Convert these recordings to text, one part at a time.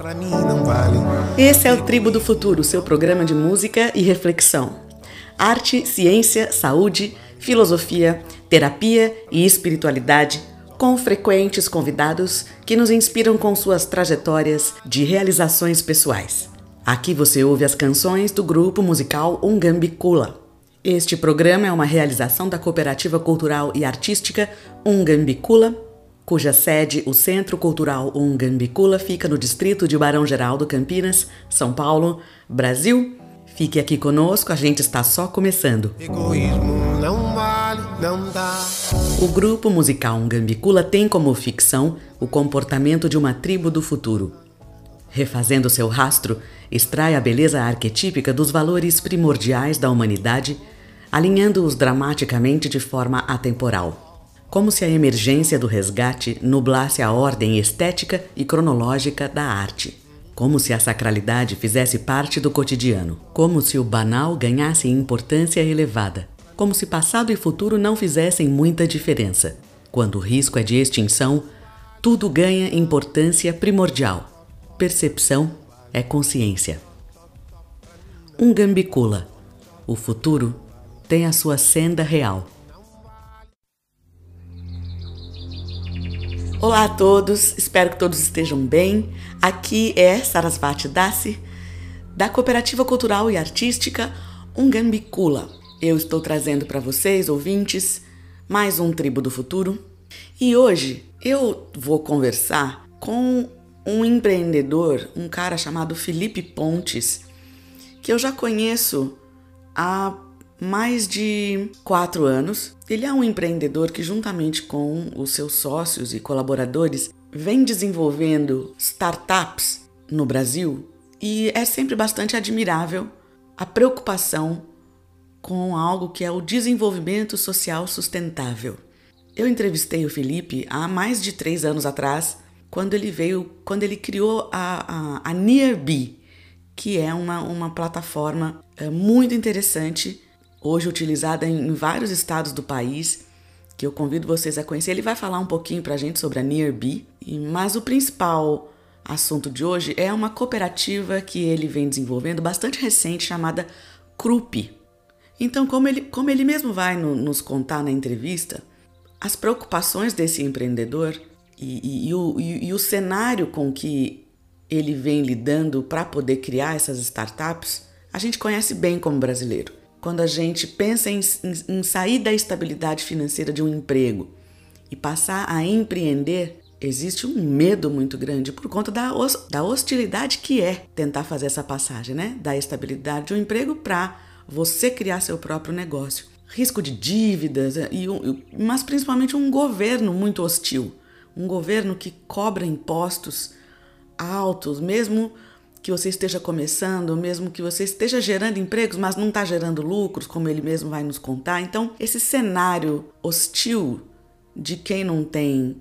Pra mim não vale. Esse é o Tribo do Futuro, seu programa de música e reflexão. Arte, ciência, saúde, filosofia, terapia e espiritualidade, com frequentes convidados que nos inspiram com suas trajetórias de realizações pessoais. Aqui você ouve as canções do grupo musical Ungambicula. Este programa é uma realização da Cooperativa Cultural e Artística Ungambicula, cuja sede, o Centro Cultural Ungambicula, fica no distrito de Barão Geraldo, Campinas, São Paulo, Brasil. Fique aqui conosco, a gente está só começando. Egoísmo não vale, não dá. O grupo musical Ungambicula tem como ficção o comportamento de uma tribo do futuro. Refazendo seu rastro, extrai a beleza arquetípica dos valores primordiais da humanidade, alinhando-os dramaticamente de forma atemporal. Como se a emergência do resgate nublasse a ordem estética e cronológica da arte. Como se a sacralidade fizesse parte do cotidiano. Como se o banal ganhasse importância elevada. Como se passado e futuro não fizessem muita diferença. Quando o risco é de extinção, tudo ganha importância primordial. Percepção é consciência. Um gambicula. O futuro tem a sua senda real. Olá a todos, espero que todos estejam bem. Aqui é Sarasvati Dasi, da Cooperativa Cultural e Artística Ungambicula. Eu estou trazendo para vocês, ouvintes, mais um Tribo do Futuro. E hoje eu vou conversar com um empreendedor, um cara chamado Felipe Pontes, que eu já conheço há mais de quatro anos. Ele é um empreendedor que, juntamente com os seus sócios e colaboradores, vem desenvolvendo startups no Brasil e é sempre bastante admirável a preocupação com algo que é o desenvolvimento social sustentável. Eu entrevistei o Felipe há mais de três anos atrás, quando ele veio, quando ele criou a, a, a Nearby, que é uma, uma plataforma é, muito interessante, hoje utilizada em, vários estados do país, que eu convido vocês a conhecer. Ele vai falar um pouquinho para a gente sobre a Nearby, mas o principal assunto de hoje é uma cooperativa que ele vem desenvolvendo bastante recente chamada Krupp. Então, como ele, como ele mesmo vai no, nos contar na entrevista, as preocupações desse empreendedor e, e, e, o, e o cenário com que ele vem lidando para poder criar essas startups, a gente conhece bem como brasileiro. Quando a gente pensa em, em, em sair da estabilidade financeira de um emprego e passar a empreender, existe um medo muito grande por conta da, da hostilidade que é tentar fazer essa passagem, né? Da estabilidade de um emprego para você criar seu próprio negócio. Risco de dívidas, e, mas principalmente um governo muito hostil. Um governo que cobra impostos altos, mesmo que você esteja começando, mesmo que você esteja gerando empregos, mas não está gerando lucros, como ele mesmo vai nos contar. Então, esse cenário hostil de quem não tem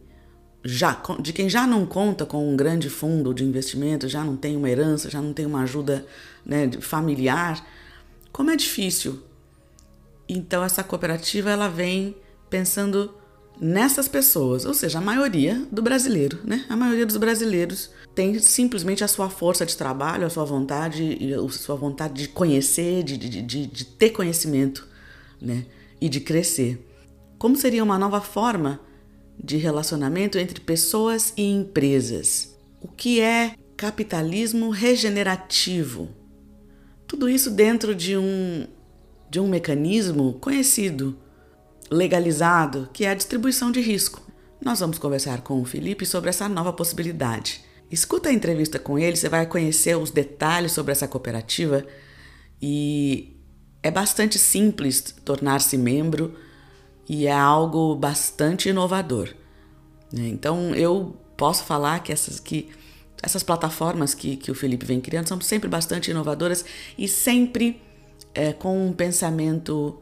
já de quem já não conta com um grande fundo de investimento, já não tem uma herança, já não tem uma ajuda né, familiar, como é difícil. Então essa cooperativa ela vem pensando nessas pessoas, ou seja, a maioria do brasileiro, né? A maioria dos brasileiros tem simplesmente a sua força de trabalho, a sua vontade, a sua vontade de conhecer, de, de, de, de ter conhecimento, né? E de crescer. Como seria uma nova forma de relacionamento entre pessoas e empresas? O que é capitalismo regenerativo? Tudo isso dentro de um, de um mecanismo conhecido legalizado, que é a distribuição de risco. Nós vamos conversar com o Felipe sobre essa nova possibilidade. Escuta a entrevista com ele, você vai conhecer os detalhes sobre essa cooperativa e é bastante simples tornar-se membro e é algo bastante inovador. Né? Então eu posso falar que essas, que essas plataformas que, que o Felipe vem criando são sempre bastante inovadoras e sempre é, com um pensamento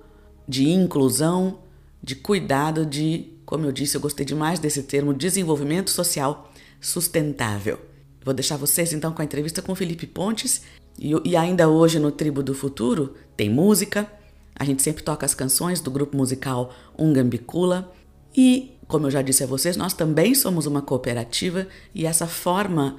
de inclusão de cuidado de, como eu disse, eu gostei demais desse termo, desenvolvimento social sustentável. Vou deixar vocês então com a entrevista com Felipe Pontes. E, e ainda hoje no Tribo do Futuro tem música. A gente sempre toca as canções do grupo musical Ungambicula. E, como eu já disse a vocês, nós também somos uma cooperativa. E essa forma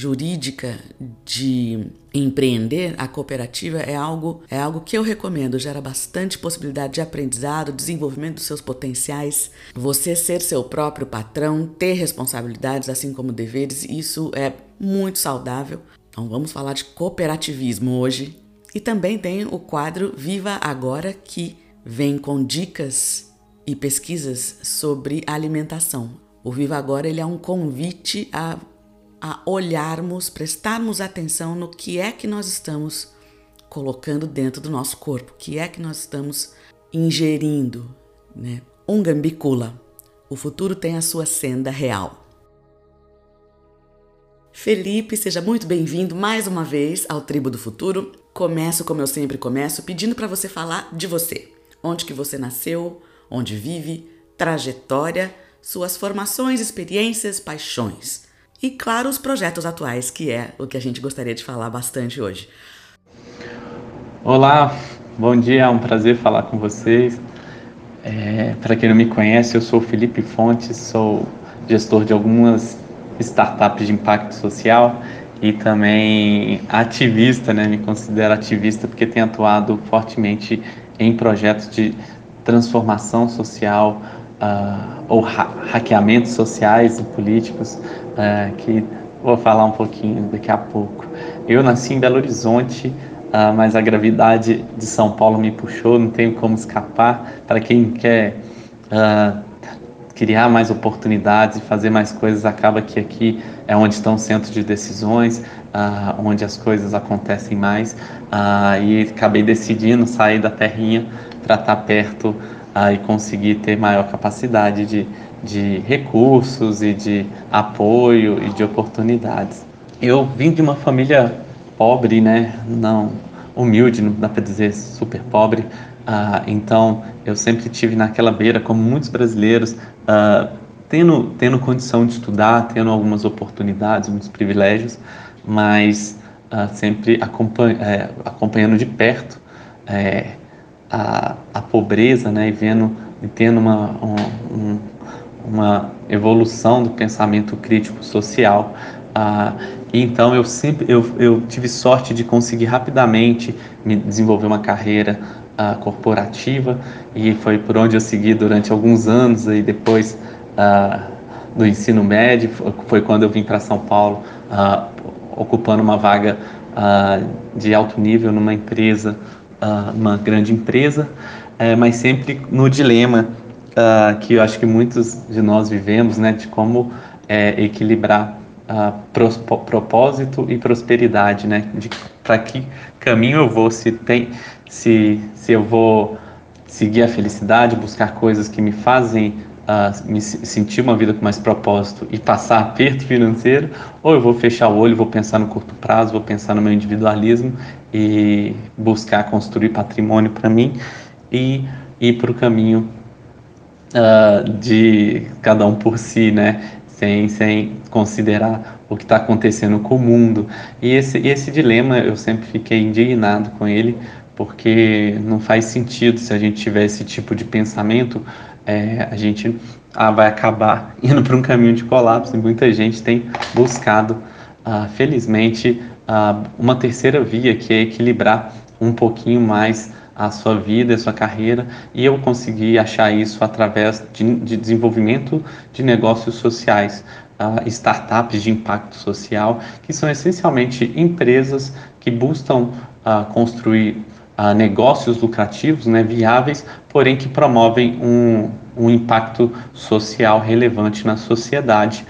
jurídica de empreender, a cooperativa é algo é algo que eu recomendo, gera bastante possibilidade de aprendizado, desenvolvimento dos seus potenciais, você ser seu próprio patrão, ter responsabilidades assim como deveres, isso é muito saudável. Então vamos falar de cooperativismo hoje. E também tem o quadro Viva Agora que vem com dicas e pesquisas sobre alimentação. O Viva Agora ele é um convite a a olharmos, prestarmos atenção no que é que nós estamos colocando dentro do nosso corpo, o que é que nós estamos ingerindo, né? Ungambicula. O futuro tem a sua senda real. Felipe, seja muito bem-vindo mais uma vez ao Tribo do Futuro. Começo como eu sempre começo, pedindo para você falar de você. Onde que você nasceu, onde vive, trajetória, suas formações, experiências, paixões e, claro, os projetos atuais, que é o que a gente gostaria de falar bastante hoje. Olá, bom dia, é um prazer falar com vocês. É, Para quem não me conhece, eu sou Felipe Fontes, sou gestor de algumas startups de impacto social e também ativista, né? Me considero ativista porque tenho atuado fortemente em projetos de transformação social uh, ou ha hackeamentos sociais e políticos uh, que vou falar um pouquinho daqui a pouco. Eu nasci em Belo Horizonte, uh, mas a gravidade de São Paulo me puxou, não tenho como escapar. Para quem quer criar mais oportunidades e fazer mais coisas, acaba que aqui é onde estão os centros de decisões, uh, onde as coisas acontecem mais, uh, e acabei decidindo sair da terrinha para estar tá perto uh, e conseguir ter maior capacidade de, de recursos e de apoio e de oportunidades. Eu vim de uma família pobre, né? Não humilde, não dá para dizer super pobre. Uh, então eu sempre tive naquela beira, como muitos brasileiros, uh, tendo tendo condição de estudar, tendo algumas oportunidades, muitos privilégios, mas uh, sempre acompanha, é, acompanhando de perto é, a, a pobreza, né, e vendo e tendo uma, um, uma evolução do pensamento crítico social. Ah, então eu sempre eu, eu tive sorte de conseguir rapidamente me desenvolver uma carreira ah, corporativa e foi por onde eu segui durante alguns anos e depois ah, do ensino médio foi quando eu vim para São Paulo ah, ocupando uma vaga ah, de alto nível numa empresa uh, uma grande empresa, uh, mas sempre no dilema uh, que eu acho que muitos de nós vivemos, né, de como é, equilibrar pros, propósito e prosperidade, né, de para que caminho eu vou, se tem, se, se eu vou seguir a felicidade, buscar coisas que me fazem uh, me sentir uma vida com mais propósito e passar aperto financeiro, ou eu vou fechar o olho, vou pensar no curto prazo, vou pensar no meu individualismo e buscar construir patrimônio para mim e ir para o caminho uh, de cada um por si, né? Sem, sem considerar o que está acontecendo com o mundo. E esse, esse dilema eu sempre fiquei indignado com ele, porque não faz sentido se a gente tiver esse tipo de pensamento é, a gente ah, vai acabar indo para um caminho de colapso e muita gente tem buscado, ah, felizmente, ah, uma terceira via que é equilibrar um pouquinho mais a sua vida, a sua carreira, e eu consegui achar isso através de, de desenvolvimento de negócios sociais, uh, startups de impacto social, que são essencialmente empresas que buscam uh, construir uh, negócios lucrativos, né, viáveis, porém que promovem um, um impacto social relevante na sociedade,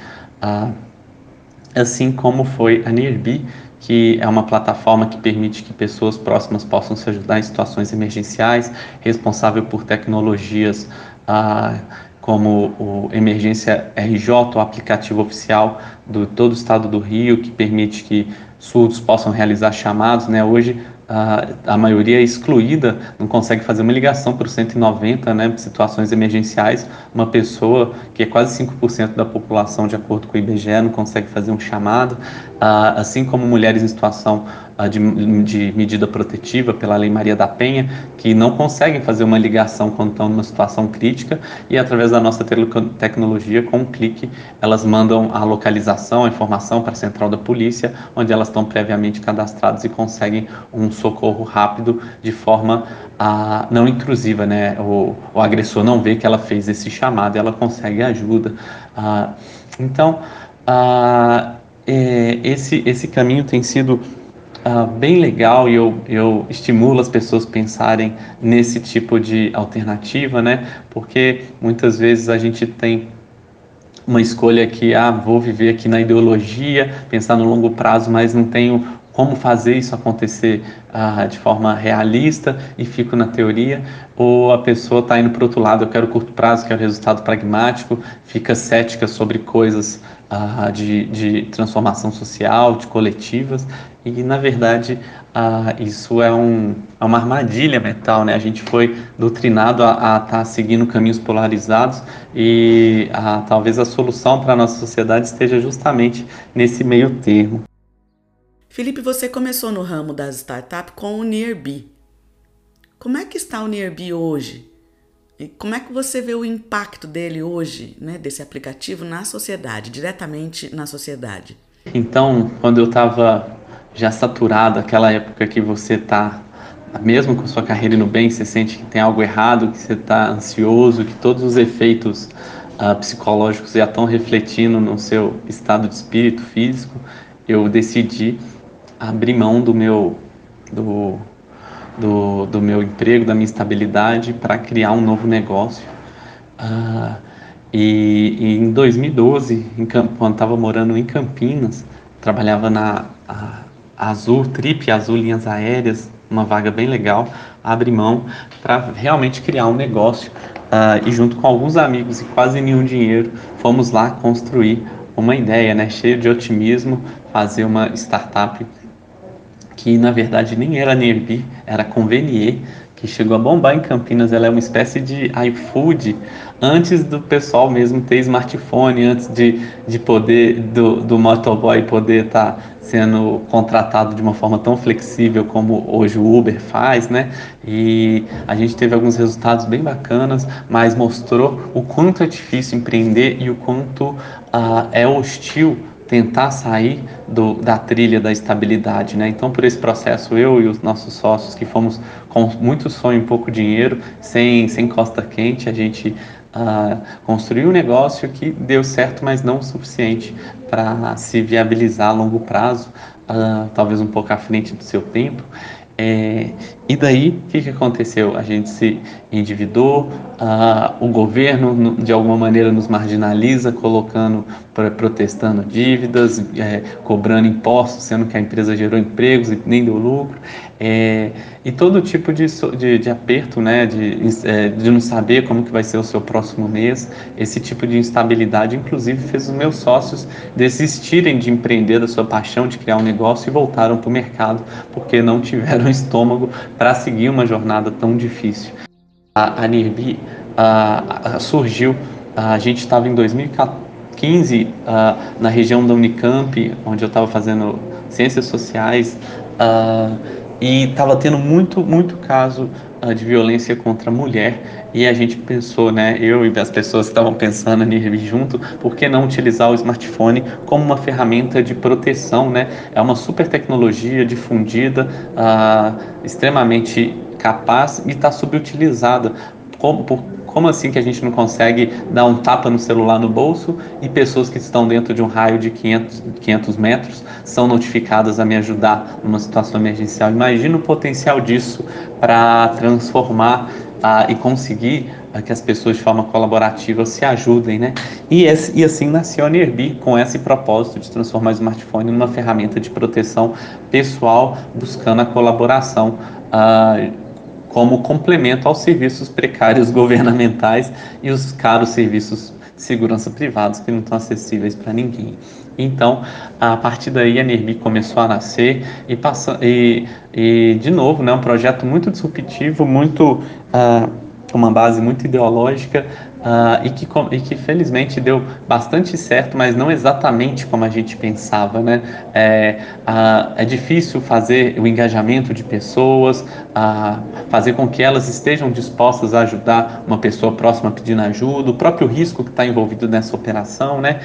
assim como foi a Nearby, que é uma plataforma que permite que pessoas próximas possam se ajudar em situações emergenciais, responsável por tecnologias uh, como o Emergência RJ, o aplicativo oficial do todo o estado do Rio, que permite que surdos possam realizar chamados. Né? Hoje, a, a maioria é excluída, não consegue fazer uma ligação para o 190, né, situações emergenciais. Uma pessoa que é quase 5% da população, de acordo com o IBGE, não consegue fazer um chamado, assim como mulheres em situação de, de, medida protetiva pela Lei Maria da Penha, que não conseguem fazer uma ligação quando estão numa situação crítica e através da nossa tecnologia, com um clique, elas mandam a localização, a informação para a central da polícia, onde elas estão previamente cadastradas e conseguem um socorro rápido de forma a, não intrusiva, né? O, o agressor não vê que ela fez esse chamado, ela consegue ajuda. Ah, então, ah, é, esse, esse caminho tem sido ah, bem legal e eu, eu estimulo as pessoas a pensarem nesse tipo de alternativa, né? Porque muitas vezes a gente tem uma escolha que, ah, vou viver aqui na ideologia, pensar no longo prazo, mas não tenho como fazer isso acontecer ah, de forma realista e fico na teoria, ou a pessoa está indo para outro lado, eu quero curto prazo, quero resultado pragmático, fica cética sobre coisas de, de transformação social, de coletivas, e na verdade isso é, um, é uma armadilha mental, né? A gente foi doutrinado a estar tá seguindo caminhos polarizados e talvez a solução para a nossa sociedade esteja justamente nesse meio termo. Felipe, você começou no ramo das startups com o Nearby. Como é que está o Nearby hoje? E como é que você vê o impacto dele hoje, né, desse aplicativo na sociedade, diretamente na sociedade? Então, quando eu estava já saturado, aquela época que você está, mesmo com sua carreira no bem, você sente que tem algo errado, que você está ansioso, que todos os efeitos uh, psicológicos já estão refletindo no seu estado de espírito físico, eu decidi abrir mão do meu do, do, do meu emprego, da minha estabilidade para criar um novo negócio. Uh, e, e, em 2012, em, quando estava morando em Campinas, trabalhava na Azul, Trip Azul Linhas Aéreas, uma vaga bem legal, abri mão para realmente criar um negócio uh, e junto com alguns amigos e quase nenhum dinheiro, fomos lá construir uma ideia, né, cheio de otimismo, fazer uma startup que na verdade nem era Nerbi, era Convenier, que chegou a bombar em Campinas. Ela é uma espécie de iFood antes do pessoal mesmo ter smartphone, antes de, de poder, do, do motoboy poder estar tá sendo contratado de uma forma tão flexível como hoje o Uber faz, né? E a gente teve alguns resultados bem bacanas, mas mostrou o quanto é difícil empreender e o quanto uh, é hostil tentar sair do, da trilha da estabilidade, né? Então, por esse processo, eu e os nossos sócios que fomos com muito sonho e pouco dinheiro, sem, sem costa quente, a gente uh, construiu um negócio que deu certo, mas não o suficiente para se viabilizar a longo prazo, uh, talvez um pouco à frente do seu tempo. É, e daí, o que, que aconteceu? A gente se endividou, o governo, de alguma maneira, nos marginaliza, colocando, protestando dívidas, é, cobrando impostos, sendo que a empresa gerou empregos e nem deu lucro. É, e todo tipo de, de, de aperto, né, de, é, de não saber como que vai ser o seu próximo mês, esse tipo de instabilidade, inclusive, fez os meus sócios desistirem de empreender da sua paixão de criar um negócio e voltaram para o mercado porque não tiveram estômago para seguir uma jornada tão difícil. A, a Nirbi a, a, surgiu, a gente estava em 2015 na região da Unicamp, onde eu estava fazendo ciências sociais, e estava tendo muito, muito caso de violência contra a mulher e a gente pensou, né, eu e as pessoas que estavam pensando ali junto, por que não utilizar o smartphone como uma ferramenta de proteção, né? É uma super tecnologia difundida, uh, extremamente capaz e está subutilizada. Como, por, como assim que a gente não consegue dar um tapa no celular no bolso e pessoas que estão dentro de um raio de 500, 500 metros são notificadas a me ajudar numa situação emergencial? Imagina o potencial disso para transformar ah, e conseguir ah, que as pessoas de forma colaborativa se ajudem, né? E, esse, e assim nasceu a Nerbi com esse propósito de transformar o smartphone numa ferramenta de proteção pessoal, buscando a colaboração. Ah, como complemento aos serviços precários governamentais e os caros serviços de segurança privados que não estão acessíveis para ninguém. Então, a partir daí, a NERBI começou a nascer e, passa, e, e de novo, né, um projeto muito disruptivo, muito uh, uma base muito ideológica, uh, e, que, e que felizmente deu bastante certo, mas não exatamente como a gente pensava. Né? É, uh, é difícil fazer o engajamento de pessoas, uh, fazer com que elas estejam dispostas a ajudar uma pessoa próxima pedindo ajuda, o próprio risco que está envolvido nessa operação. Né?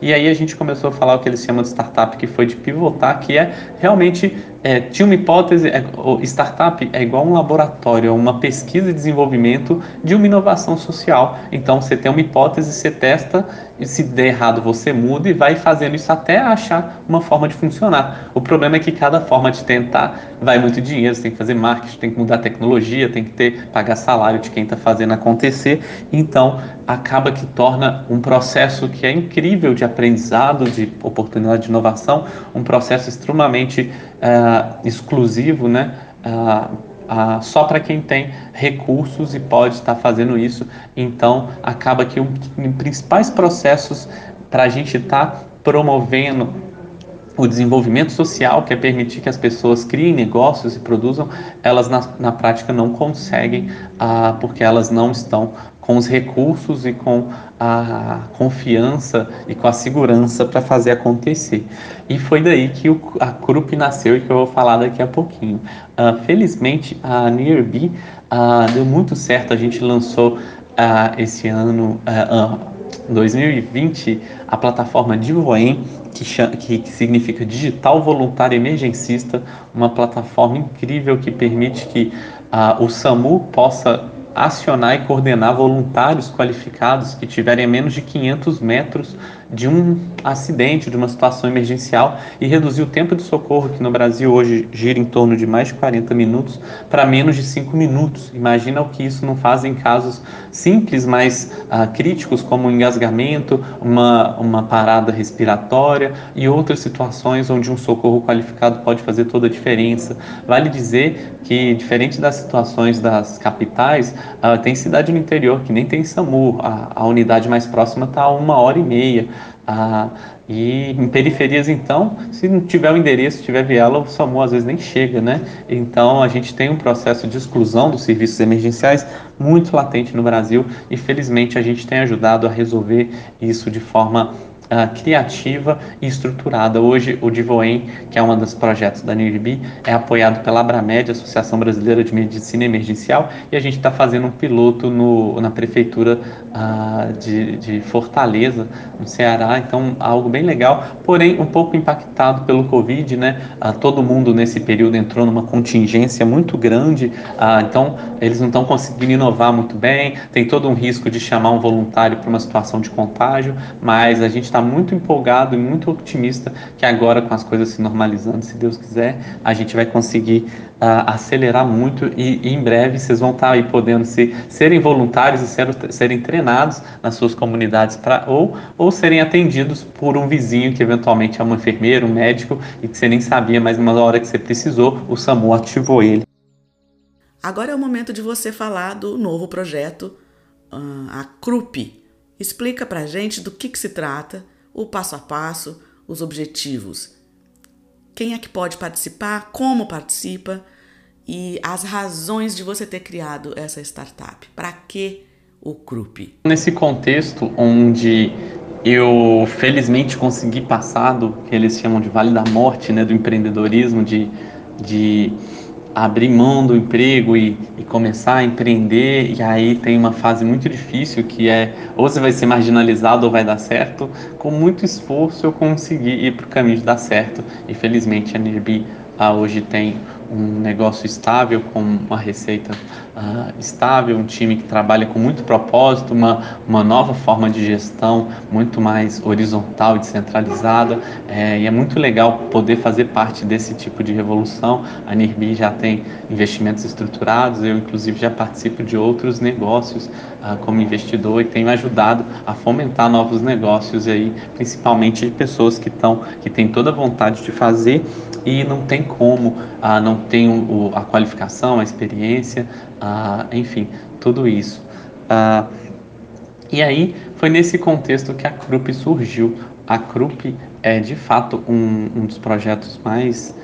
e aí a gente começou a falar o que eles chamam de startup, que foi de pivotar, que é realmente é, tinha uma hipótese, é, startup é igual um laboratório, é uma pesquisa e desenvolvimento de uma inovação social. Então você tem uma hipótese, você testa, e se der errado você muda e vai fazendo isso até achar uma forma de funcionar. O problema é que cada forma de tentar vai muito dinheiro, você tem que fazer marketing, tem que mudar tecnologia, tem que ter pagar salário de quem está fazendo acontecer. Então acaba que torna um processo que é incrível de aprendizado, de oportunidade de inovação, um processo extremamente uh, exclusivo, né? Uh, Uh, só para quem tem recursos e pode estar fazendo isso. Então, acaba que um principais processos para a gente estar tá promovendo o desenvolvimento social, que é permitir que as pessoas criem negócios e produzam, elas na, na prática não conseguem, uh, porque elas não estão com os recursos e com a confiança e com a segurança para fazer acontecer. E foi daí que o, a CRUP nasceu e que eu vou falar daqui a pouquinho. Uh, felizmente, a Nearby uh, deu muito certo, a gente lançou uh, esse ano, 2020, a plataforma Divoem, que, que, que, significa Digital Voluntário Emergencista, uma plataforma incrível que permite que o SAMU possa acionar e coordenar voluntários qualificados que tiverem a menos de 500 metros de um acidente, de uma situação emergencial e reduzir o tempo de socorro, que no Brasil hoje gira em torno de mais de 40 minutos, para menos de 5 minutos. Imagina o que isso não faz em casos simples, mas uh, críticos, como um engasgamento, uma, uma parada respiratória e outras situações onde um socorro qualificado pode fazer toda a diferença. Vale dizer que, diferente das situações das capitais, uh, tem cidade no interior que nem tem SAMU, a, a unidade mais próxima está a uma hora e meia. Ah, e em periferias, então, se não tiver o endereço, tiver viela, o SAMU às vezes nem chega, né? Então, a gente tem um processo de exclusão dos serviços emergenciais muito latente no Brasil e, felizmente, a gente tem ajudado a resolver isso de forma uh, criativa e estruturada. Hoje, o Divoem, que é um dos projetos da NIRB, é apoiado pela Abramed, Associação Brasileira de Medicina Emergencial, e a gente está fazendo um piloto no, na Prefeitura uh, de, de Fortaleza, no Ceará, então algo bem legal, porém um pouco impactado pelo Covid, né? Uh, todo mundo nesse período entrou numa contingência muito grande, então eles não estão conseguindo inovar muito bem, tem todo um risco de chamar um voluntário para uma situação de contágio, mas a gente está muito empolgado e muito otimista que agora, com as coisas se normalizando, se Deus quiser, a gente vai conseguir uh, acelerar muito e, e, em breve vocês vão estar tá aí podendo ser, serem voluntários e ser, serem treinados nas suas comunidades pra, ou, ou serem atendidos por um vizinho que eventualmente é um enfermeiro, um médico e que você nem sabia, mas na hora que você precisou, o SAMU ativou ele. Agora é o momento de você falar do novo projeto, uh, a CRUP, Explica para a gente do que, que se trata, o passo a passo, os objetivos. Quem é que pode participar, como participa e as razões de você ter criado essa startup. Para que o CRUP? Nesse contexto onde eu felizmente consegui passar do que eles chamam de Vale da Morte, né, do empreendedorismo, de, de abrir mão do emprego e, e, começar a empreender, e aí tem uma fase muito difícil que é ou você vai ser marginalizado ou vai dar certo. Com muito esforço eu consegui ir para o caminho de dar certo, e felizmente a Nirbi ah, hoje tem um negócio estável, com uma receita uh, estável, um time que trabalha com muito propósito, uma, uma nova forma de gestão muito mais horizontal e descentralizada. É, e é muito legal poder fazer parte desse tipo de revolução. A NIRBI já tem investimentos estruturados, eu, inclusive, já participo de outros negócios uh, como investidor e tenho ajudado a fomentar novos negócios, aí, principalmente de pessoas que, estão que têm toda a vontade de fazer e não tem como, ah, não tem o, a qualificação, a experiência, ah, enfim, tudo isso. Ah, e aí foi nesse contexto que a CRUP surgiu. A CRUP é de fato um, um dos projetos mais,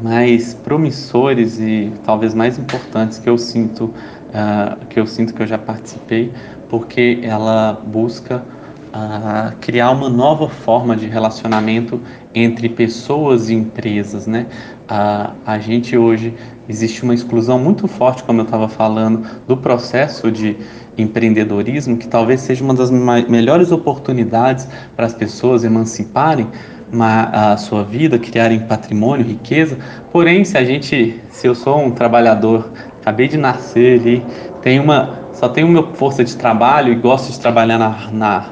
mais promissores e talvez mais importantes que eu sinto uh, que eu sinto que eu já participei, porque ela busca uh, criar uma nova forma de relacionamento entre pessoas e empresas, né? Uh, a gente hoje existe uma exclusão muito forte, como eu estava falando, do processo de empreendedorismo, que talvez seja uma das melhores oportunidades para as pessoas emanciparem a sua vida, criarem patrimônio, riqueza. Porém, se a gente, se eu sou um trabalhador, acabei de nascer ali, tenho uma, só tenho uma força de trabalho e gosto de trabalhar na, na,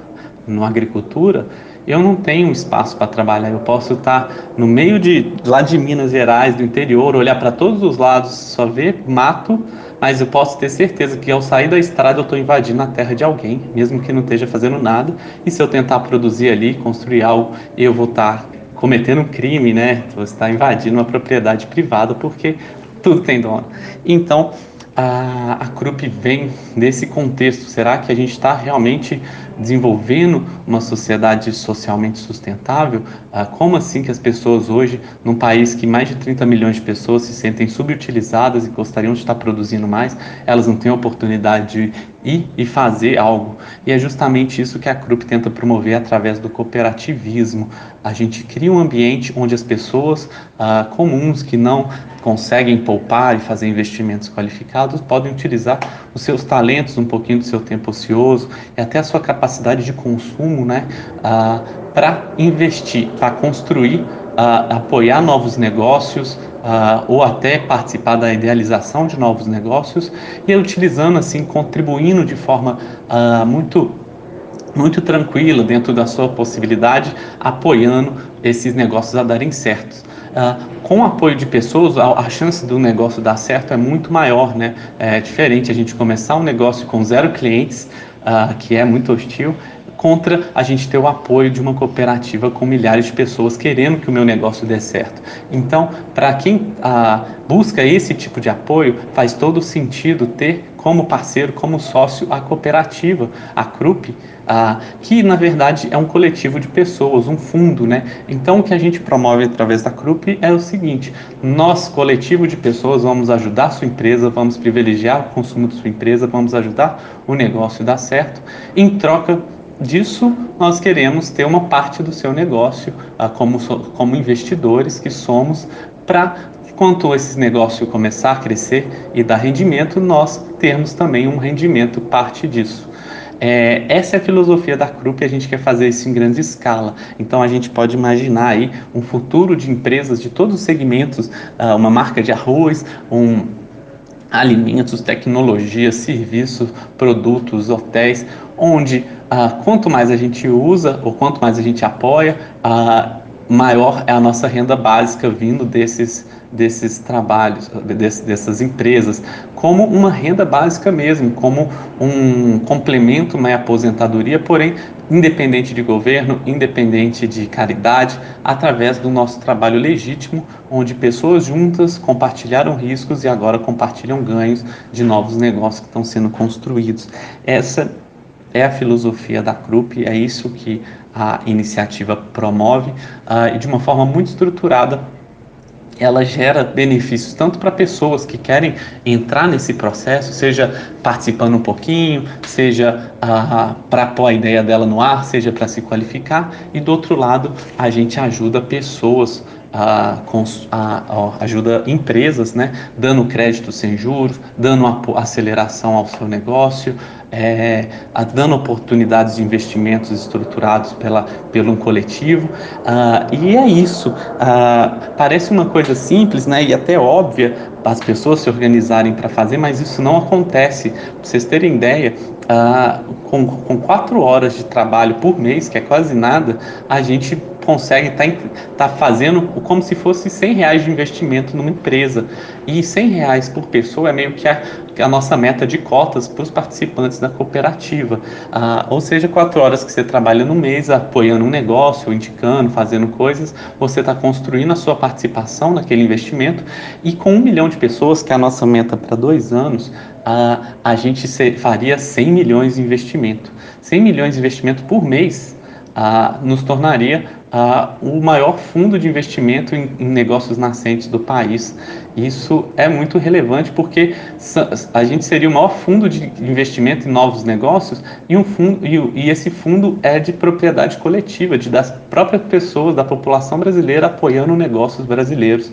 na agricultura, eu não tenho espaço para trabalhar. Eu posso estar no meio de lá de Minas Gerais, do interior, olhar para todos os lados, só ver mato, mas eu posso ter certeza que ao sair da estrada eu estou invadindo a terra de alguém, mesmo que não esteja fazendo nada. E se eu tentar produzir ali, construir algo, eu vou estar cometendo um crime, né? Você está invadindo uma propriedade privada porque tudo tem dono. Então a, a Krupp vem nesse contexto. Será que a gente está realmente desenvolvendo uma sociedade socialmente sustentável? Ah, como assim que as pessoas hoje, num país que mais de 30 milhões de pessoas se sentem subutilizadas e gostariam de estar produzindo mais, elas não têm oportunidade de ir e fazer algo? E é justamente isso que a Krupp tenta promover através do cooperativismo. A gente cria um ambiente onde as pessoas ah, comuns que não conseguem poupar e fazer investimentos qualificados podem utilizar os seus talentos, um pouquinho do seu tempo ocioso e até a sua capacidade de consumo, né, ah, para investir, para construir, ah, apoiar novos negócios, ah, ou até participar da idealização de novos negócios e utilizando assim, contribuindo de forma ah, muito muito tranquila dentro da sua possibilidade, apoiando esses negócios a darem certos. Uh, com apoio de pessoas, a, a, chance do negócio dar certo é muito maior, né? É diferente a gente começar um negócio com zero clientes, uh, que é muito hostil, contra a gente ter o apoio de uma cooperativa com milhares de pessoas querendo que o meu negócio dê certo. Então, para quem ah, busca esse tipo de apoio, faz todo sentido ter como parceiro, como sócio, a cooperativa, a CRUP, ah, que na verdade é um coletivo de pessoas, um fundo, né? Então o que a gente promove através da CRUP é o seguinte: nós, coletivo de pessoas, vamos ajudar a sua empresa, vamos privilegiar o consumo de sua empresa, vamos ajudar o negócio a dar certo, em troca disso nós queremos ter uma parte do seu negócio ah, como, como investidores que somos para quando esse negócio começar a crescer e dar rendimento, nós termos também um rendimento parte disso. É, essa é a filosofia da CRUP e a gente quer fazer isso em grande escala. Então a gente pode imaginar aí um futuro de empresas de todos os segmentos, uh, uma marca de arroz, um alimentos, tecnologia, serviços, produtos, hotéis, onde uh, quanto mais a gente usa ou quanto mais a gente apoia, uh, maior é a nossa renda básica vindo desses desses trabalhos, dessas empresas, como uma renda básica mesmo, como um complemento à aposentadoria, porém independente de governo, independente de caridade, através do nosso trabalho legítimo, onde pessoas juntas compartilharam riscos e agora compartilham ganhos de novos negócios que estão sendo construídos. Essa é a filosofia da CRUP, é isso que a iniciativa promove uh, e de uma forma muito estruturada ela gera benefícios tanto para pessoas que querem entrar nesse processo, seja participando um pouquinho, seja ah, para pôr a ideia dela no ar, seja para se qualificar, e do outro lado a gente ajuda pessoas a, a, a, ajuda empresas, né, dando crédito sem juros, dando aceleração ao seu negócio, é, dando oportunidades de investimentos estruturados pela, pelo um coletivo. Uh, e é isso. Uh, parece uma coisa simples né, e até óbvia as pessoas se organizarem para fazer, mas isso não acontece. Para vocês terem ideia, uh, com, com quatro horas de trabalho por mês, que é quase nada, a gente consegue estar tá, tá fazendo como se fosse 100 reais de investimento numa empresa. E 100 reais por pessoa é meio que a, a nossa meta de cotas para os participantes da cooperativa. Ah, ou seja, quatro horas que você trabalha no mês apoiando um negócio, indicando, fazendo coisas, você está construindo a sua participação naquele investimento. E com um milhão de pessoas, que é a nossa meta para dois anos, ah, a gente faria 100 milhões de investimento. 100 milhões de investimento por mês nos tornaria o maior fundo de investimento em, em, negócios nascentes do país. Isso é muito relevante porque a gente seria o maior fundo de investimento em novos negócios e, um fundo, e, e esse fundo é de propriedade coletiva, de das próprias pessoas, da população brasileira apoiando negócios brasileiros,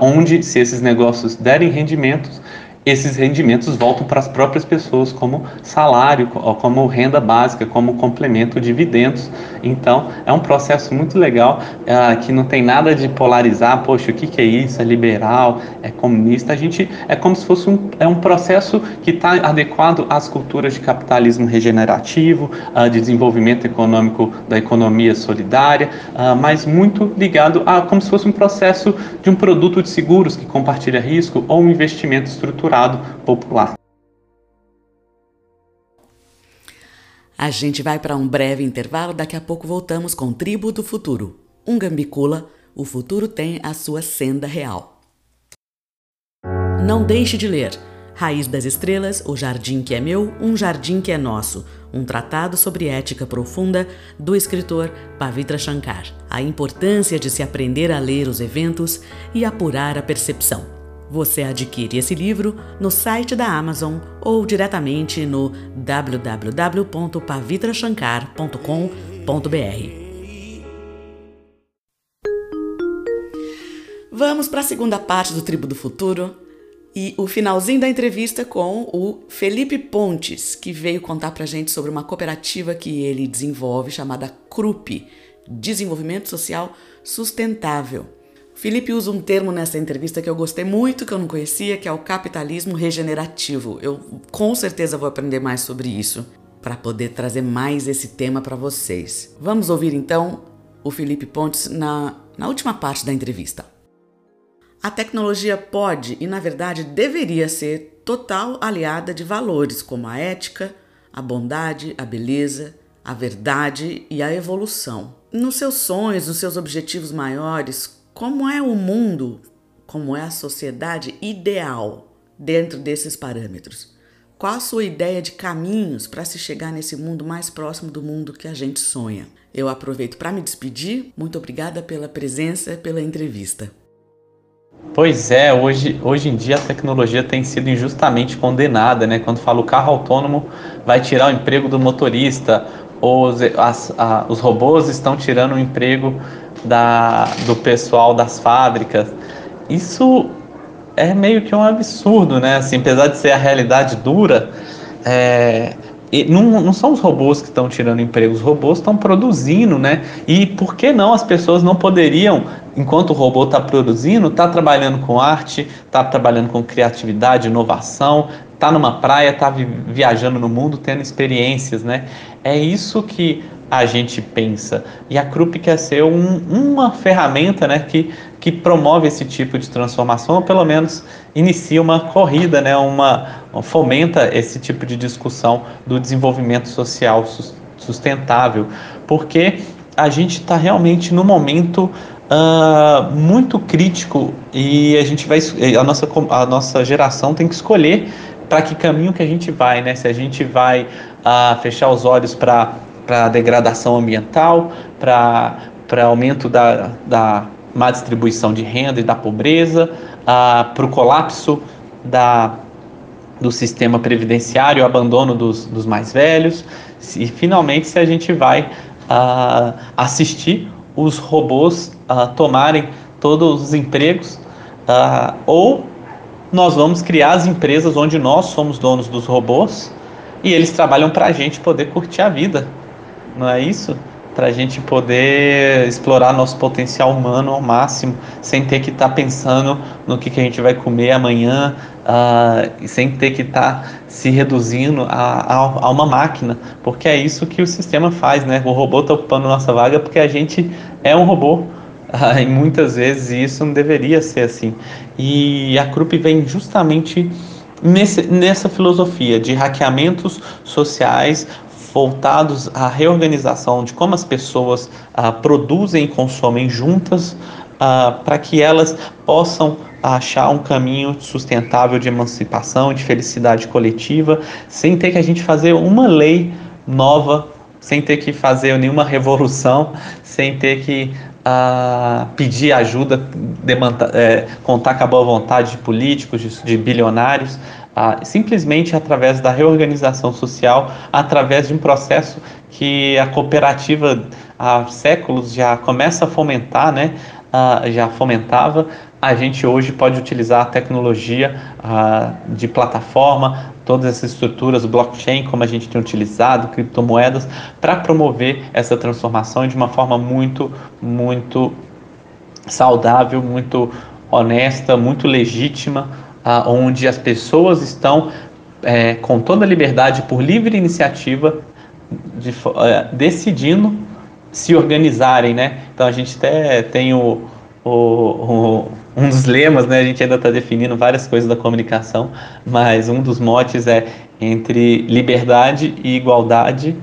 onde se esses negócios derem rendimentos, esses rendimentos voltam para as próprias pessoas como salário, como renda básica, como complemento, dividendos. Então, é um processo muito legal uh, que não tem nada de polarizar, poxa, o que, que é isso? É liberal, é comunista. A gente é como se fosse um, é um processo que está adequado às culturas de capitalismo regenerativo, uh, de desenvolvimento econômico da economia solidária, uh, mas muito ligado a como se fosse um processo de um produto de seguros que compartilha risco ou um investimento estrutural popular. A gente vai para um breve intervalo, daqui a pouco voltamos com Tribo do Futuro. Um gambicula, o futuro tem a sua senda real. Não deixe de ler. Raiz das Estrelas, O Jardim que é Meu, Um Jardim que é Nosso, um tratado sobre ética profunda do escritor Pavitra Shankar. A importância de se aprender a ler os eventos e apurar a percepção. Você adquire esse livro no site da Amazon ou diretamente no www.pavitrashankar.com.br. Vamos para a segunda parte do Tribo do Futuro e o finalzinho da entrevista com o Felipe Pontes, que veio contar para gente sobre uma cooperativa que ele desenvolve chamada CRUP Desenvolvimento Social Sustentável. Felipe usa um termo nessa entrevista que eu gostei muito, que eu não conhecia, que é o capitalismo regenerativo. Eu com certeza vou aprender mais sobre isso para poder trazer mais esse tema para vocês. Vamos ouvir então o Felipe Pontes na, na última parte da entrevista. A tecnologia pode e, na verdade, deveria ser total aliada de valores como a ética, a bondade, a beleza, a verdade e a evolução. Nos seus sonhos, nos seus objetivos maiores, como é o mundo, como é a sociedade ideal dentro desses parâmetros? Qual a sua ideia de caminhos para se chegar nesse mundo mais próximo do mundo que a gente sonha? Eu aproveito para me despedir. Muito obrigada pela presença, pela entrevista. Pois é, hoje, hoje em dia a tecnologia tem sido injustamente condenada, né? Quando fala o carro autônomo vai tirar o emprego do motorista, ou os, as, a, os robôs estão tirando o emprego da, do pessoal das fábricas. Isso é meio que um absurdo, né? Assim, apesar de ser a realidade dura, é, não, não, são os robôs que estão tirando emprego, os robôs estão produzindo, né? E por que não as pessoas não poderiam, enquanto o robô está produzindo, estar tá trabalhando com arte, estar tá trabalhando com criatividade, inovação, tá numa praia, tá viajando no mundo, tendo experiências, né? É isso que a gente pensa. E a CRUP quer ser um, uma ferramenta né, que, que promove esse tipo de transformação, ou pelo menos inicia uma corrida, né, uma, fomenta esse tipo de discussão do desenvolvimento social sustentável, porque a gente está realmente no momento uh, muito crítico e a gente vai a nossa, a nossa geração tem que escolher para que caminho que a gente vai, né? Se a gente vai uh, fechar os olhos para para degradação ambiental, para aumento da, da má distribuição de renda e da pobreza, ah, para o colapso da, do sistema previdenciário, o abandono dos, dos mais velhos, e finalmente se a gente vai ah, assistir os robôs ah, tomarem todos os empregos, ou nós vamos criar as empresas onde nós somos donos dos robôs e eles trabalham para a gente poder curtir a vida não é isso? Para a gente poder explorar nosso potencial humano ao máximo, sem ter que estar tá pensando no que, que a gente vai comer amanhã, uh, sem ter que estar tá se reduzindo a, a, a, uma máquina, porque é isso que o sistema faz, né? O robô está ocupando nossa vaga porque a gente é um robô. Uh, e muitas vezes isso não deveria ser assim. E a CRUP vem justamente nesse, nessa filosofia de hackeamentos sociais voltados à reorganização de como as pessoas ah, produzem e consomem juntas ah, para que elas possam achar um caminho sustentável de emancipação, de felicidade coletiva, sem ter que a gente fazer uma lei nova sem ter que fazer nenhuma revolução, sem ter que uh, pedir ajuda, demanda, é, contar com a boa vontade de políticos, de, de bilionários, simplesmente através da reorganização social, através de um processo que a cooperativa há séculos já começa a fomentar, né? Já fomentava, a gente hoje pode utilizar a tecnologia de plataforma, todas essas estruturas, blockchain, como a gente tem utilizado, criptomoedas, para promover essa transformação de uma forma muito, muito saudável, muito honesta, muito legítima, onde as pessoas estão é, com toda a liberdade, por livre iniciativa, de, uh, decidindo se organizarem, né? Então a gente até tem o, o, o um dos lemas, né? A gente ainda está definindo várias coisas da comunicação, mas um dos motes é entre liberdade e igualdade,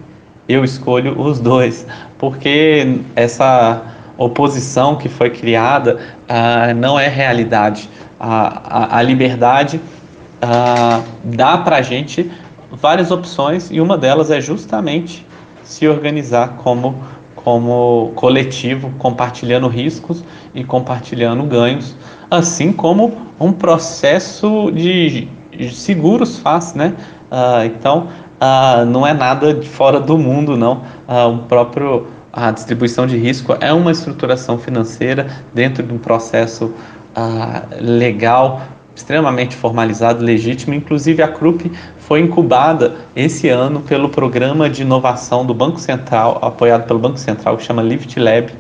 eu escolho os dois, porque essa oposição que foi criada uh, não é realidade. A, a, liberdade uh, dá para a gente várias opções e uma delas é justamente se organizar como como coletivo, compartilhando riscos e compartilhando ganhos, assim como um processo de seguros faz, né? Uh, então, uh, não é nada de fora do mundo, não. Uh, o próprio a distribuição de risco é uma estruturação financeira dentro de um processo legal extremamente formalizado, legítimo. Inclusive, a CRUP foi incubada esse ano pelo programa de inovação do Banco Central, apoiado pelo Banco Central, que chama Lift Lab,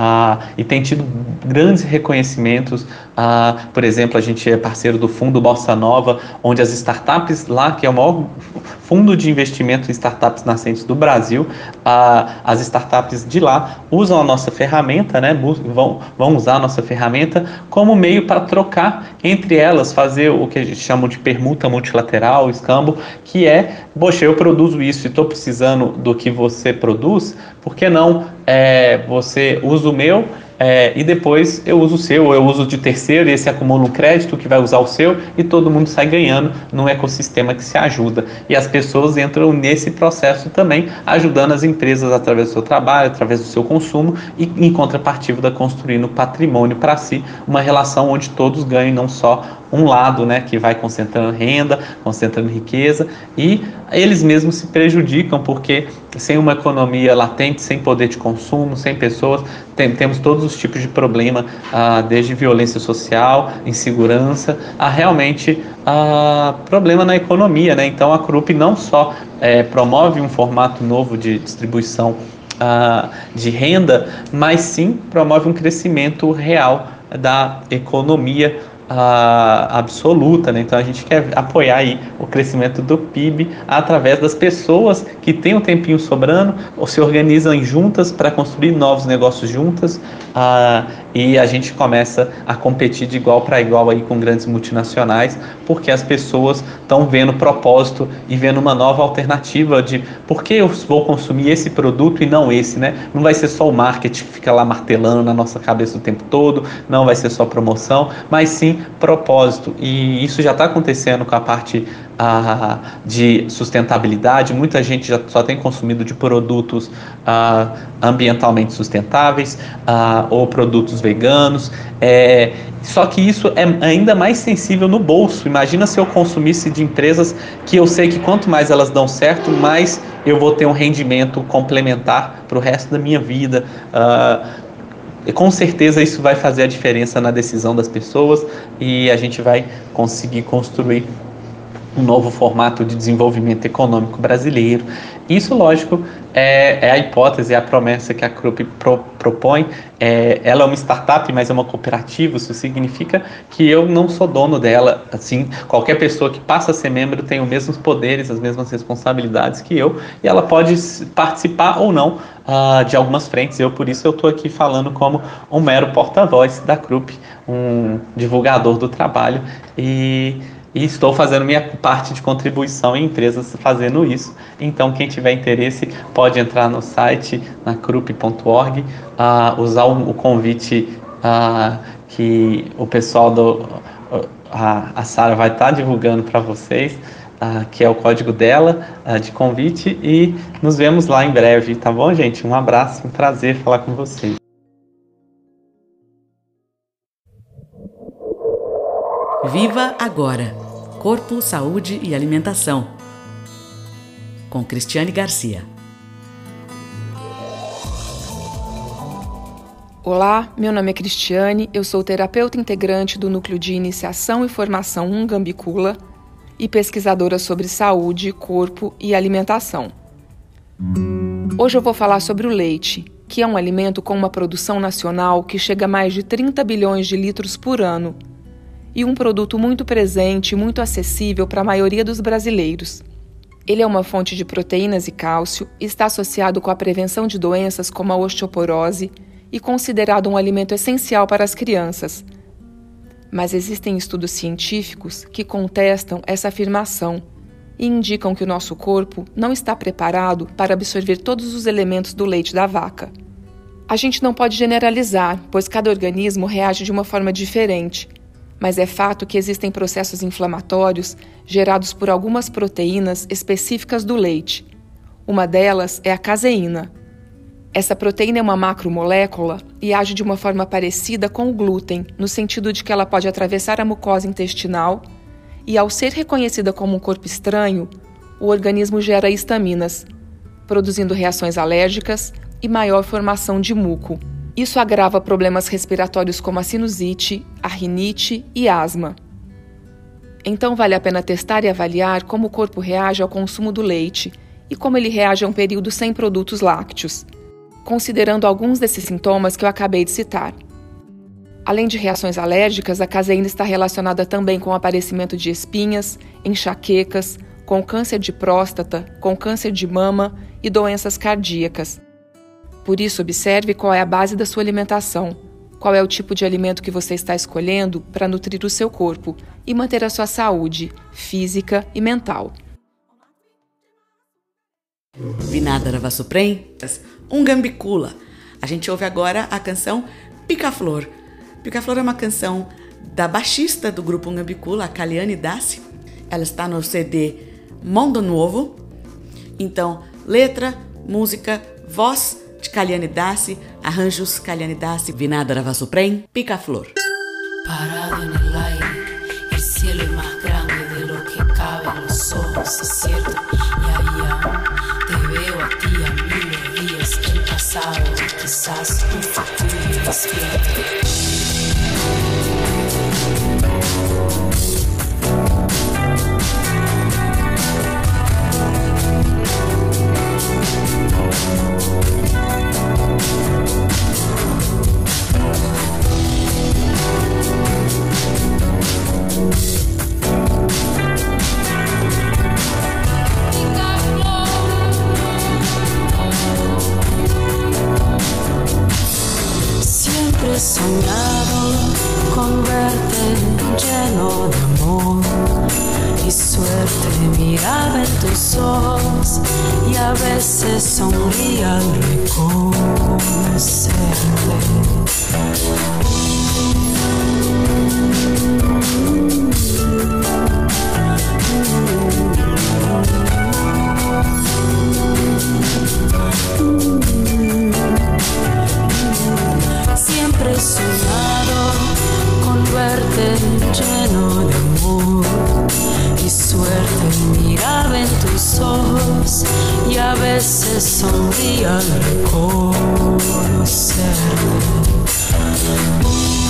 ah, e tem tido grandes reconhecimentos. Ah, por exemplo, a gente é parceiro do Fundo Bossa Nova, onde as startups lá, que é o maior fundo de investimento em startups nascentes do Brasil, ah, as startups de lá usam a nossa ferramenta, né, vão, vão usar a nossa ferramenta como meio para trocar entre elas, fazer o que a gente chama de permuta multilateral, escambo, que é, poxa, eu produzo isso e estou precisando do que você produz, por que não é, você usa o meu é, e depois eu uso o seu, ou eu uso de terceiro, e esse acumula um crédito que vai usar o seu, e todo mundo sai ganhando num ecossistema que se ajuda. E as pessoas entram nesse processo também, ajudando as empresas através do seu trabalho, através do seu consumo, e em contrapartida construindo patrimônio para si, uma relação onde todos ganham, não só um lado, né, que vai concentrando renda, concentrando riqueza, e eles mesmos se prejudicam porque sem uma economia latente, sem poder de consumo, sem pessoas, tem, temos todos os tipos de problema, ah, desde violência social, insegurança, a realmente ah, problema na economia, né? Então a CRUP não só é, promove um formato novo de distribuição ah, de renda, mas sim promove um crescimento real da economia uh, absoluta, né? Então a gente quer apoiar aí o crescimento do PIB através das pessoas que têm um tempinho sobrando ou se organizam juntas para construir novos negócios juntas uh, e a gente começa a competir de igual para igual aí com grandes multinacionais porque as pessoas estão vendo propósito e vendo uma nova alternativa de por que eu vou consumir esse produto e não esse, né? Não vai ser só o marketing que fica lá martelando na nossa cabeça o tempo todo, não vai ser só promoção, mas sim propósito. E isso já está acontecendo com a parte ah, de sustentabilidade. Muita gente já só tem consumido de produtos ah, ambientalmente sustentáveis ah, ou produtos veganos. É, só que isso é ainda mais sensível no bolso. Imagina se eu consumisse de empresas que eu sei que quanto mais elas dão certo, mais eu vou ter um rendimento complementar para o resto da minha vida. Uh, e com certeza isso vai fazer a diferença na decisão das pessoas e a gente vai conseguir construir um novo formato de desenvolvimento econômico brasileiro. Isso, lógico, é, é a hipótese, é a promessa que a CRUP pro, propõe. É, ela é uma startup, mas é uma cooperativa. Isso significa que eu não sou dono dela. Assim, qualquer pessoa que passa a ser membro tem os mesmos poderes, as mesmas responsabilidades que eu, e ela pode participar ou não uh, de algumas frentes. Eu, por isso, eu estou aqui falando como um mero porta-voz da CRUP, um divulgador do trabalho e e estou fazendo minha parte de contribuição em empresas fazendo isso. Então, quem tiver interesse pode entrar no site na crup.org, uh, usar o, o convite uh, que o pessoal do a, a Sara vai estar tá divulgando para vocês uh, que é o código dela uh, de convite e nos vemos lá em breve, tá bom, gente? Um abraço, um prazer falar com vocês. Viva agora! Corpo, saúde e alimentação. Com Cristiane Garcia. Olá, meu nome é Cristiane, eu sou terapeuta integrante do Núcleo de Iniciação e Formação Ungambicula e pesquisadora sobre saúde, corpo e alimentação. Hoje eu vou falar sobre o leite, que é um alimento com uma produção nacional que chega a mais de 30 bilhões de litros por ano e um produto muito presente e muito acessível para a maioria dos brasileiros. Ele é uma fonte de proteínas e cálcio, está associado com a prevenção de doenças como a osteoporose e considerado um alimento essencial para as crianças. Mas existem estudos científicos que contestam essa afirmação e indicam que o nosso corpo não está preparado para absorver todos os elementos do leite da vaca. A gente não pode generalizar, pois cada organismo reage de uma forma diferente, mas é fato que existem processos inflamatórios gerados por algumas proteínas específicas do leite. Uma delas é a caseína, essa proteína é uma macromolécula e age de uma forma parecida com o glúten, no sentido de que ela pode atravessar a mucosa intestinal e, ao ser reconhecida como um corpo estranho, o organismo gera histaminas, produzindo reações alérgicas e maior formação de muco. Isso agrava problemas respiratórios como a sinusite, a rinite e asma. Então, vale a pena testar e avaliar como o corpo reage ao consumo do leite e como ele reage a um período sem produtos lácteos considerando alguns desses sintomas que eu acabei de citar. Além de reações alérgicas, a caseína está relacionada também com o aparecimento de espinhas, enxaquecas, com câncer de próstata, com câncer de mama e doenças cardíacas. Por isso, observe qual é a base da sua alimentação, qual é o tipo de alimento que você está escolhendo para nutrir o seu corpo e manter a sua saúde física e mental. Vinada Vassuprem um gambicula. A gente ouve agora a canção Pica-Flor. Pica-Flor é uma canção da baixista do grupo Gambicula, a Kaliane Dassi. Ela está no CD Mundo Novo. Então, letra, música, voz de Kaliane Dassi, arranjos Kaliane Dassi, Vinada Ravasuprem, Pica-Flor. Parado en el aire, el cielo es más grande de lo que cabe los ojos, y ahí aún te veo a ti, a mí, días, el pasado, quizás un futuro despierto. soñado con verte lleno de amor y suerte miraba en tus ojos y a veces sonría al reconocerte. Dijo que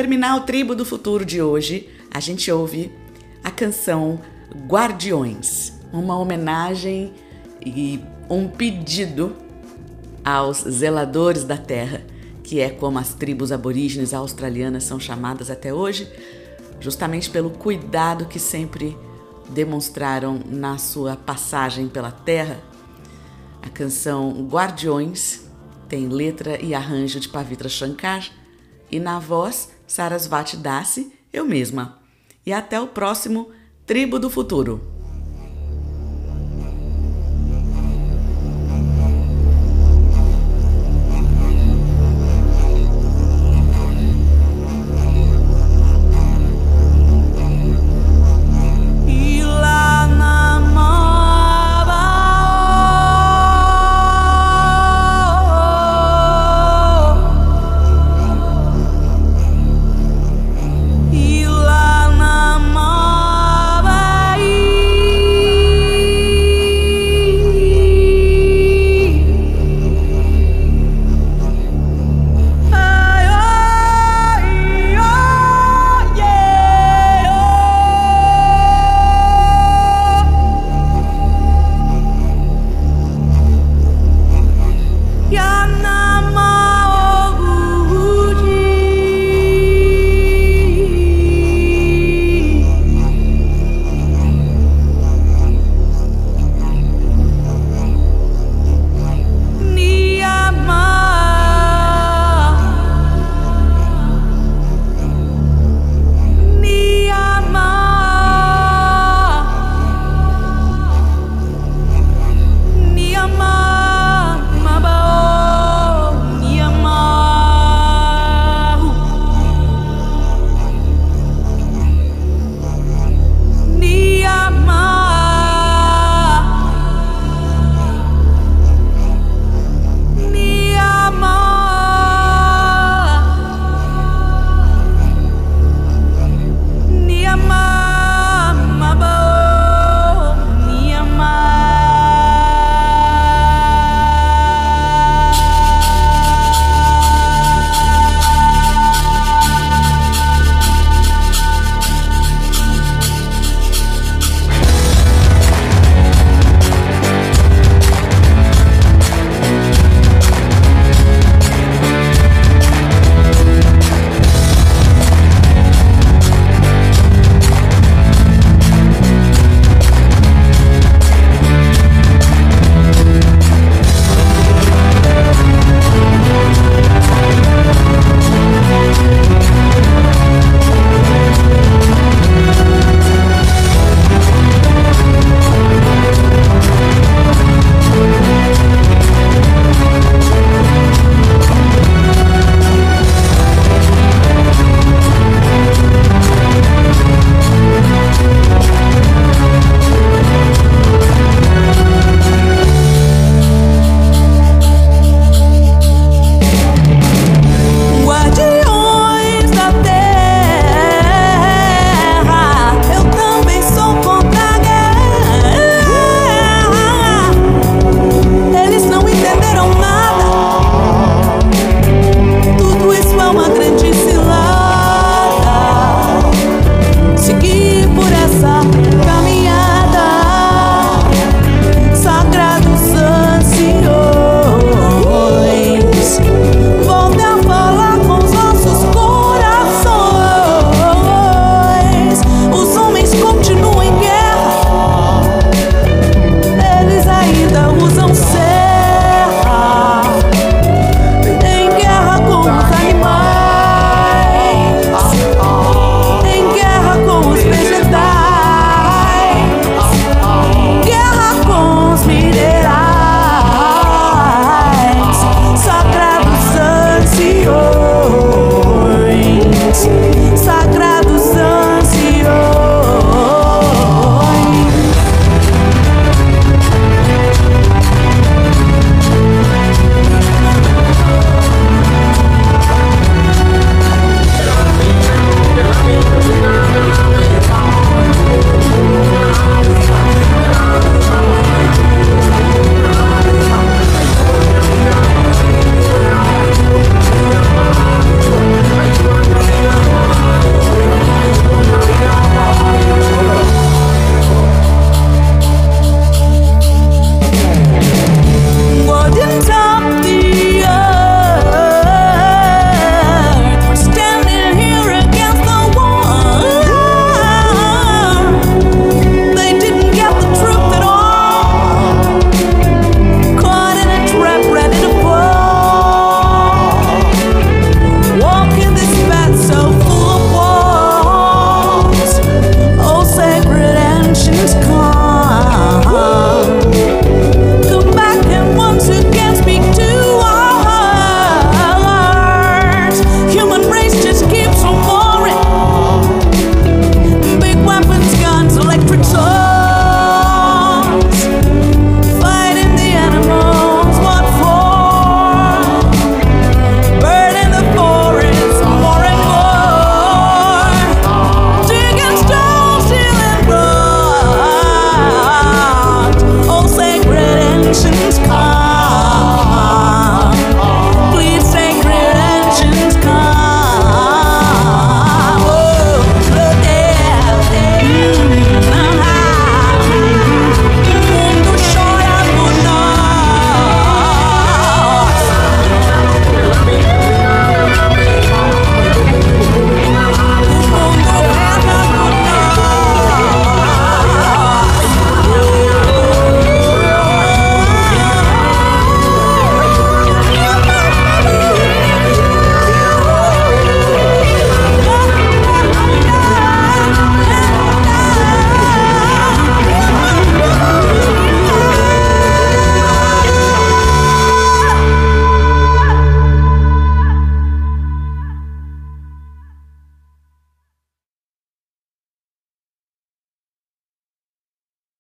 terminar o Tribo do Futuro de hoje, a gente ouve a canção Guardiões, uma homenagem e um pedido aos zeladores da terra, que é como as tribos aborígenes australianas são chamadas até hoje, justamente pelo cuidado que sempre demonstraram na sua passagem pela terra. A canção Guardiões tem letra e arranjo de Pavitra Shankar e na voz Sarasvati Dasi, eu mesma. E até o próximo Tribo do Futuro.